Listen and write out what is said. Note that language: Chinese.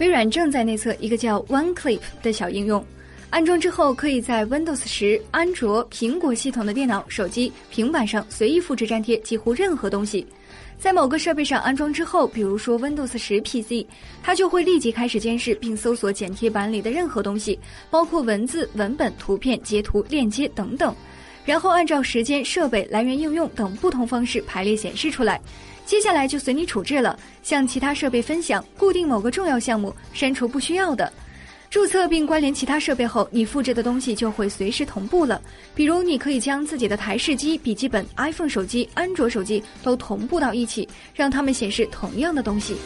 微软正在内测一个叫 OneClip 的小应用，安装之后可以在 Windows 十、安卓、苹果系统的电脑、手机、平板上随意复制粘贴几乎任何东西。在某个设备上安装之后，比如说 Windows 十 PC，它就会立即开始监视并搜索剪贴板里的任何东西，包括文字、文本、图片、截图、链接等等，然后按照时间、设备、来源应用等不同方式排列显示出来。接下来就随你处置了，向其他设备分享，固定某个重要项目，删除不需要的。注册并关联其他设备后，你复制的东西就会随时同步了。比如，你可以将自己的台式机、笔记本、iPhone 手机、安卓手机都同步到一起，让它们显示同样的东西。